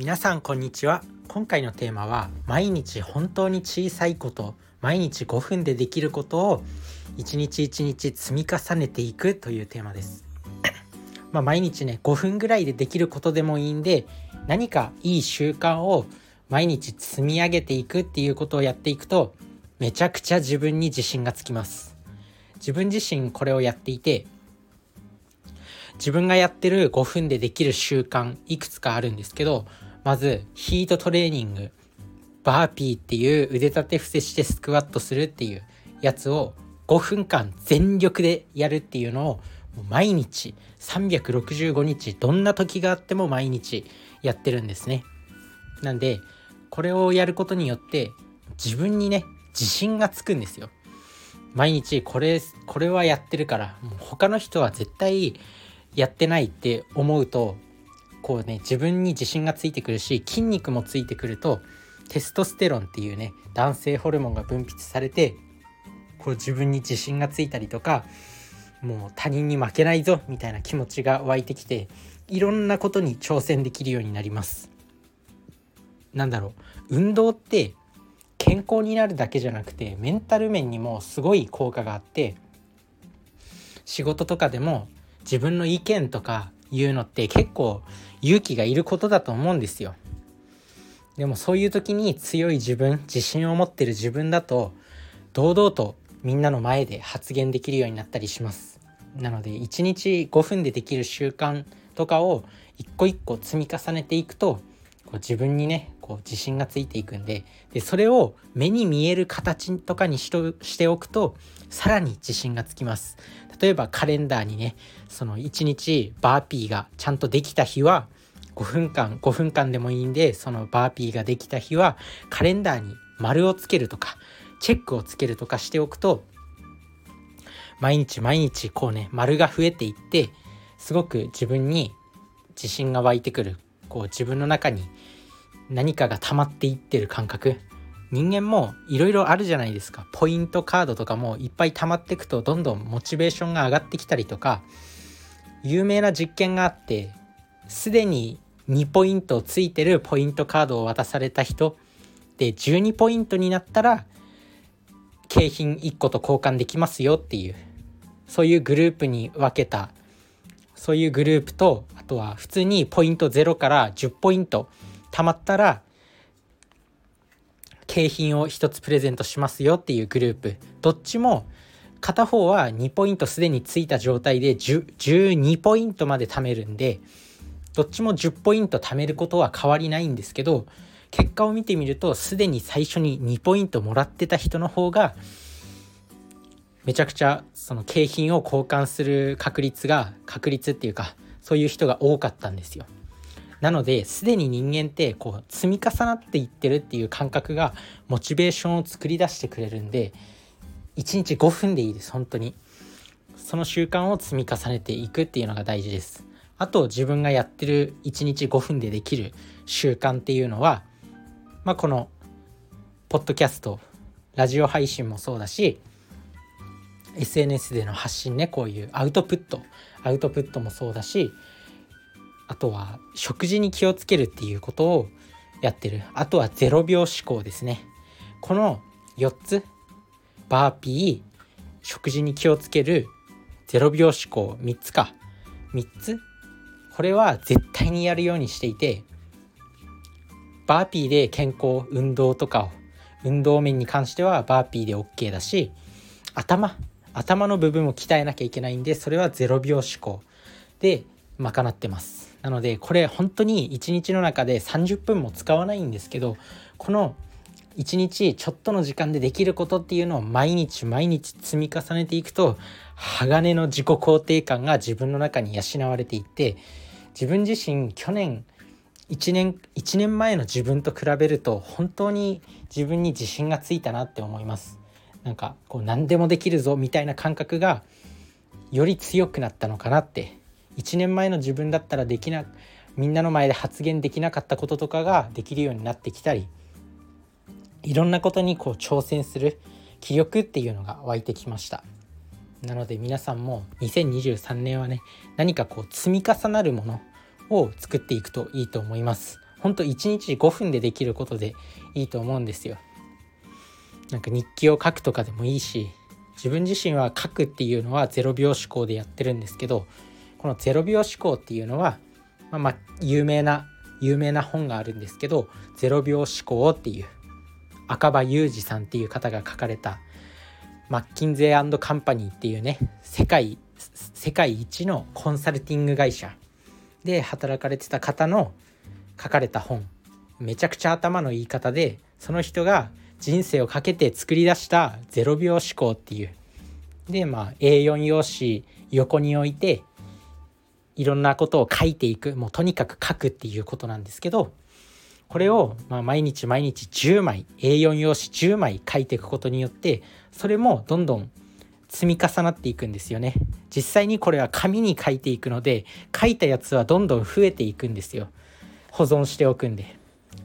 皆さんこんにちは。今回のテーマは毎日本当に小さいこと毎日5分でできることを一日一日積み重ねていくというテーマです。まあ毎日ね5分ぐらいでできることでもいいんで何かいい習慣を毎日積み上げていくっていうことをやっていくとめちゃくちゃ自分に自信がつきます。自分自身これをやっていて自分がやってる5分でできる習慣いくつかあるんですけどまずヒートトレーニング。バーピーっていう腕立て伏せしてスクワットするっていうやつを5分間全力でやるっていうのを毎日。365日どんな時があっても毎日やってるんですね。なんでこれをやることによって自分にね自信がつくんですよ。毎日これこれはやってるから他の人は絶対やってないって思うとこうね自分に自信がついてくるし筋肉もついてくるとテストステロンっていうね男性ホルモンが分泌されてこう自分に自信がついたりとかもう他人に負けないぞみたいな気持ちが湧いてきていろんなことに挑戦できるようになります。なんだろう。運動って健康になるだけじゃなくてメンタル面にもすごい効果があって仕事とかでも自分の意見とかいうのって結構勇気がいることだと思うんですよ。でもそういう時に強い自分自信を持ってる自分だと堂々とみんなの前で発言できるようになったりします。なので1日5分でできる習慣とかを一個一個積み重ねていくとこう自分にねこう自信がついていくんででそれを目に見える形とかにしとしておくとさらに自信がつきます。例えばカレンダーにねその1日バーピーがちゃんとできた日は5分間5分間でもいいんでそのバーピーができた日はカレンダーに丸をつけるとかチェックをつけるとかしておくと毎日毎日こうね丸が増えていってすごく自分に自信が湧いてくる。こう自分の中に何かが溜まっていってる感覚。人間もいろいろあるじゃないですか。ポイントカードとかもいっぱい溜まっていくとどんどんモチベーションが上がってきたりとか有名な実験があってすでに2ポイントついてるポイントカードを渡された人。で12ポイントになったら景品1個と交換できますよっていう。そういうグループに分けた。そういうグループとあとは普通にポイント0から10ポイント貯まったら景品を1つプレゼントしますよっていうグループどっちも片方は2ポイントすでについた状態で12ポイントまで貯めるんでどっちも10ポイント貯めることは変わりないんですけど結果を見てみるとすでに最初に2ポイントもらってた人の方がめちゃくちゃその景品を交換する確率が確率っていうかそういう人が多かったんですよ。なのですでに人間ってこう積み重なっていってるっていう感覚がモチベーションを作り出してくれるんで1日5分でいいです本当に。その習慣を積み重ねていくっていうのが大事です。あと自分がやってる1日5分でできる習慣っていうのはまあこのポッドキャストラジオ配信もそうだし SNS での発信ねこういうアウトプットアウトプットもそうだしあとは食事に気をつけるっていうことをやってる。あとは0秒思考ですね。この4つバーピー食事に気をつける0秒思考3つか。3つこれは絶対にやるようにしていてバーピーで健康運動とかを運動面に関してはバーピーで OK だし頭頭の部分を鍛えなきゃいけないんでそれは0秒思考で賄ってます。なのでこれ本当に1日の中で30分も使わないんですけどこの1日ちょっとの時間でできることっていうのを毎日毎日積み重ねていくと鋼の自己肯定感が自分の中に養われていって自分自身去年1年1年前の自分と比べると本当に自分に自信がついたなって思います。なんかこう何でもできるぞみたいな感覚がより強くなったのかなって1年前の自分だったらできなみんなの前で発言できなかったこととかができるようになってきたりいろんなことにこう挑戦する気力っていうのが湧いてきましたなので皆さんも2023年はね何かこう積み重なるものを作っていくといいと思いますほんと1日5分でできることでいいと思うんですよ。なんか日記を書くとかでもいいし自分自身は書くっていうのは0秒思考でやってるんですけどこの0秒思考っていうのは、まあ、まあ有名な有名な本があるんですけど「0秒思考」っていう赤羽裕二さんっていう方が書かれたマッキンゼーカンパニーっていうね世界世界一のコンサルティング会社で働かれてた方の書かれた本。めちゃくちゃ頭のいい方でその人が人生をかけて作り出した0秒思考っていう。でまあ A4 用紙横に置いていろんなことを書いていくもうとにかく書くっていうことなんですけどこれをまあ毎日毎日10枚 A4 用紙10枚書いていくことによってそれもどんどん積み重なっていくんですよね。実際にこれは紙に書いていくので書いたやつはどんどん増えていくんですよ。保存しておくんで。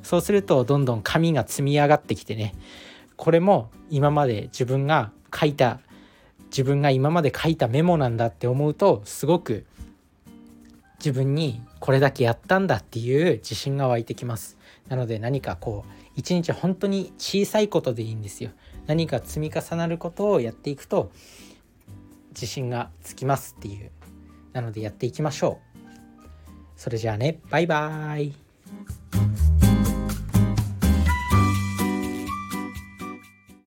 そうするとどんどん紙が積み上がってきてね。これも今まで自分が書いた自分が今まで書いたメモなんだって思うとすごく自分にこれだけやったんだっていう自信が湧いてきます。なので何かこう一日本当に小さいことでいいんですよ。何か積み重なることをやっていくと自信がつきますっていう。なのでやっていきましょう。それじゃあねバイバーイ。